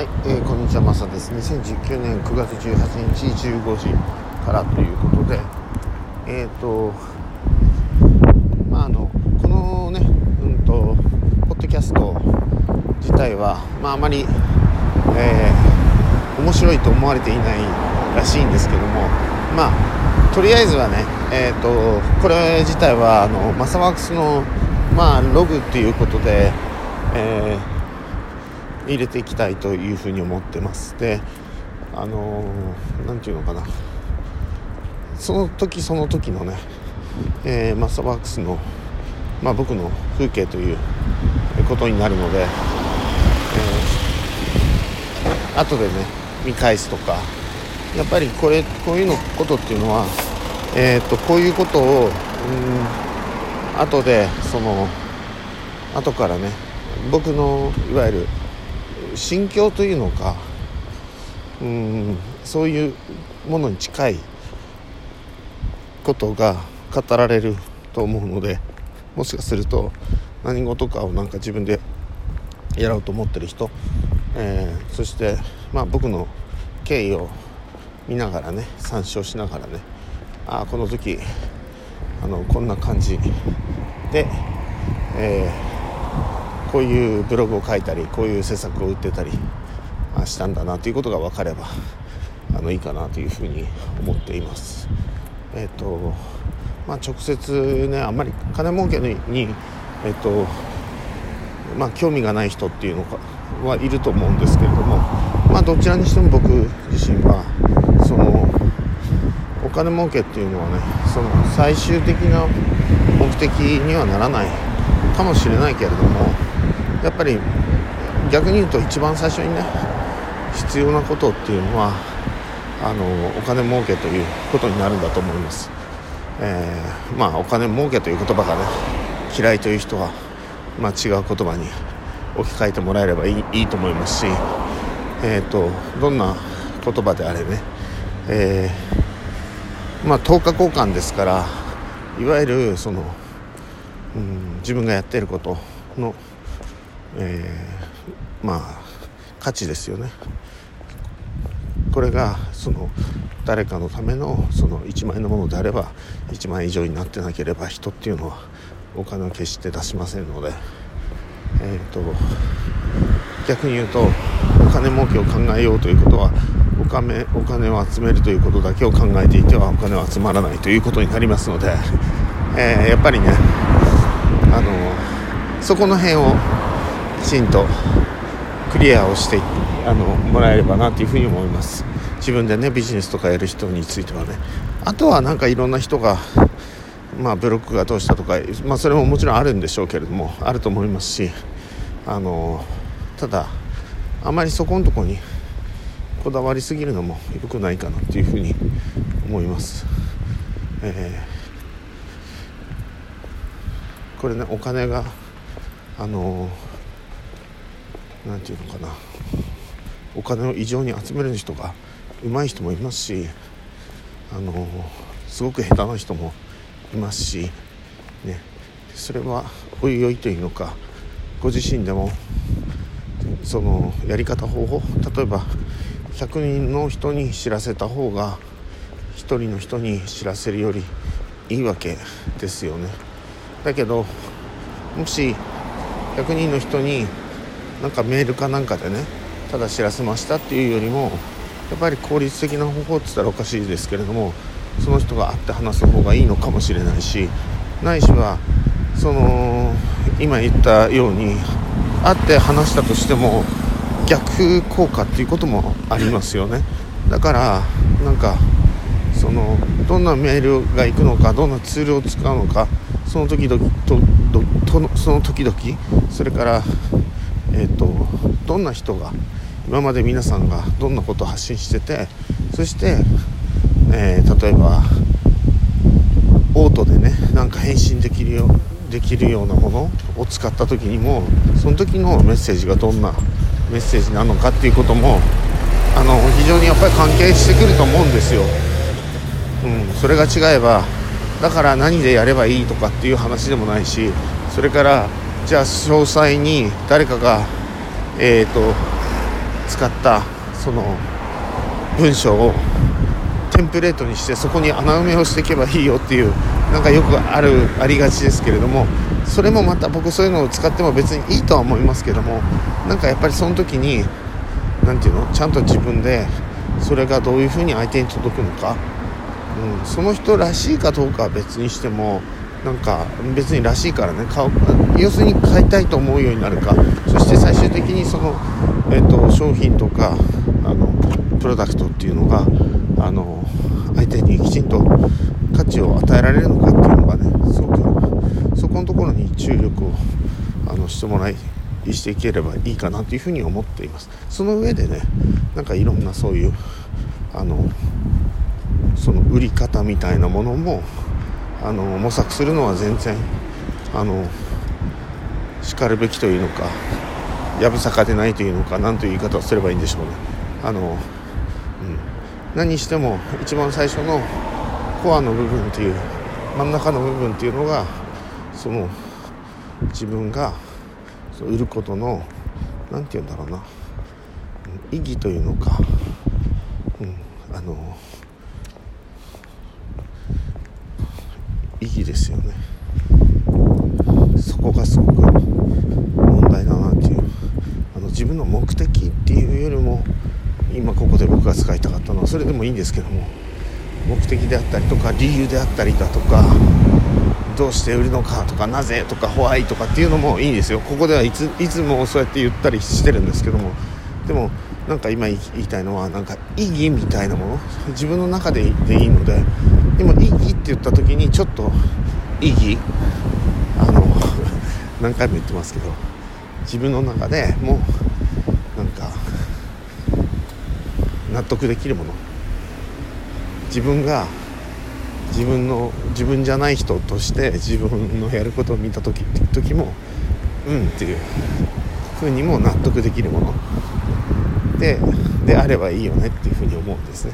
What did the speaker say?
はい、えー、こんにちは、マサです。2019年9月18日15時からということで、えっ、ー、と、まあ、あの、このね、うんと、ポッドキャスト自体は、まあ、あまり、えー、面白いと思われていないらしいんですけども、まあ、とりあえずはね、えっ、ー、と、これ自体は、あの、マサワークスの、まあ、ログっていうことで、えー入れていきたいというふうに思ってますであの何、ー、て言うのかな。その時その時のね、えー、マスターバックスの、まあ、僕の風景ということになるので、えー、後でね見返すとかやっぱりこれこういうのことっていうのは、えー、とこういうことをうん後でその後からね僕のいわゆる心境というのかうんそういうものに近いことが語られると思うのでもしかすると何事かをなんか自分でやろうと思ってる人、えー、そして、まあ、僕の経緯を見ながらね参照しながらねああこの時あのこんな感じで、えーこういうブログを書いたりこういう施策を売ってたりしたんだなということが分かればあのいいかなというふうに思っています。えっ、ー、とまあ、直接ねあんまり金儲けに、えっ、ー、とまあ、興味がない人っていうのはいると思うんですけれども、まあ、どちらにしても僕自身はそのお金儲けっていうのはねその最終的な目的にはならないかもしれないけれどもやっぱり逆に言うと一番最初にね必要なことっていうのはあのお金儲けということになるんだと思います、えー、まあお金儲けという言葉がね嫌いという人は、まあ、違う言葉に置き換えてもらえればいいいいと思いますし、えーと、どんな言葉であれね、えー、まあ10日交換ですからいわゆるその、うん、自分がやっていることのえー、まあ価値ですよね。これがその誰かのためのその1万円のものであれば1万円以上になってなければ人っていうのはお金を決して出しませんので、えーと、逆に言うとお金儲けを考えようということはお金お金を集めるということだけを考えていてはお金は集まらないということになりますので、えー、やっぱりねあのそこの辺をきちんとクリアをしてあのもらえればなというふうに思います。自分でねビジネスとかやる人についてはね。あとはなんかいろんな人がまあブロックがどうしたとか、まあ、それももちろんあるんでしょうけれどもあると思いますしあのただあまりそこのとこにこだわりすぎるのも良くないかなっていうふうに思います、えー、これねお金があの何て言うのかな。お金を異常に集める人が上手い人もいますしあのすごく下手な人もいますし、ね、それはおいおいというのかご自身でもそのやり方方法例えば100人の人に知らせた方が1人の人に知らせるよりいいわけですよね。だけどもし100人の人になんかメールかなんかでねただ知らせましたっていうよりもやっぱり効率的な方法って言ったらおかしいですけれどもその人が会って話す方がいいのかもしれないしないしはその今言ったように会って話したとしても逆効果っていうこともありますよね。だからなんかそのどんなメールが行くのかどんなツールを使うのかその時々とその時々それからえーと、どんな人が今まで皆さんがどんなことを発信しててそして、えー、例えばオートでねなんか返信できるよできるようなものを使った時にもその時のメッセージがどんなメッセージなのかっていうこともあの非常にやっぱり関係してくると思うんですよ。うん、それが違えばだから何でやればいいとかっていう話でもないしそれからじゃあ詳細に誰かが、えーと、使ったその文章をテンプレートにしてそこに穴埋めをしていけばいいよっていうなんかよくあるありがちですけれどもそれもまた僕そういうのを使っても別にいいとは思いますけどもなんかやっぱりその時に何て言うのちゃんと自分でそれがどういうふうに相手に届くのか、うん、その人らしいかどうかは別にしてもなんか別にらしいからね。買う要するに買いたいと思うようになるか。そして最終的にその、えーと、商品とかあのプロダクトっていうのがあの相手にきちんと価値を与えられるのかっていうのがねすごくそこのところに注力をあのしてもらいしていければいいかなというふうに思っています。その上でねなんかいろんなそういうあのその売り方みたいなものもあの模索するのは全然あのしかるべきというのかやぶさかでないというのか何という言い方をすればいいんでしょうね。あの、うん、何しても一番最初のコアの部分っていう真ん中の部分っていうのがその自分が売ることの何て言うんだろうな。意義というのか、うん、あの意義ですよね。そこがすごく問題だなっていう。あの自分の目的っていうよりも今ここで僕が使いたかったのはそれでもいいんですけども目的であったりとか理由であったりだとかどうして売るのかとかなぜとかホワイとかっていうのもいいんですよ。ここではいついつもそうやって言ったりしてるんですけども。でもなんか今言いたいのはなんか意義みたいなもの？自分の中ででいいのででも意義って言った時にちょっと意義？あの 何回も言ってますけど自分の中でもうなんか納得できるもの。自分が自分の自分じゃない人として自分のやることを見た時時もうんっていうふうにも納得できるもの。でであればいいよねっていうふうに思うんですね。